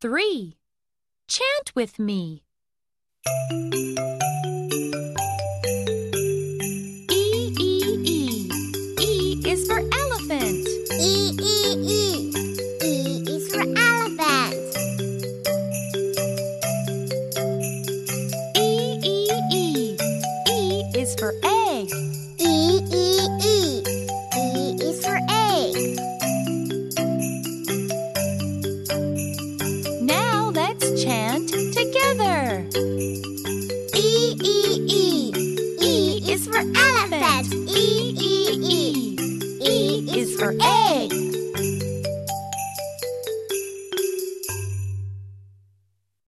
3. Chant with me. E E E. E is for elephant. E E E. E is for elephant. E E E. E is for egg. For elephant. E E E. E is for egg.